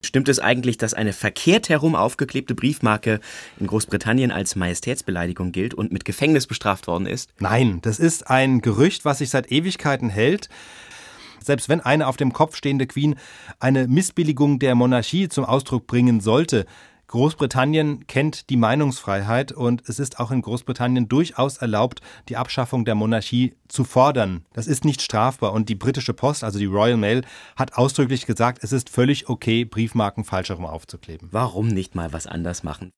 Stimmt es eigentlich, dass eine verkehrt herum aufgeklebte Briefmarke in Großbritannien als Majestätsbeleidigung gilt und mit Gefängnis bestraft worden ist? Nein, das ist ein Gerücht, was sich seit Ewigkeiten hält. Selbst wenn eine auf dem Kopf stehende Queen eine Missbilligung der Monarchie zum Ausdruck bringen sollte, Großbritannien kennt die Meinungsfreiheit und es ist auch in Großbritannien durchaus erlaubt, die Abschaffung der Monarchie zu fordern. Das ist nicht strafbar und die britische Post, also die Royal Mail, hat ausdrücklich gesagt, es ist völlig okay, Briefmarken falsch herum aufzukleben. Warum nicht mal was anders machen?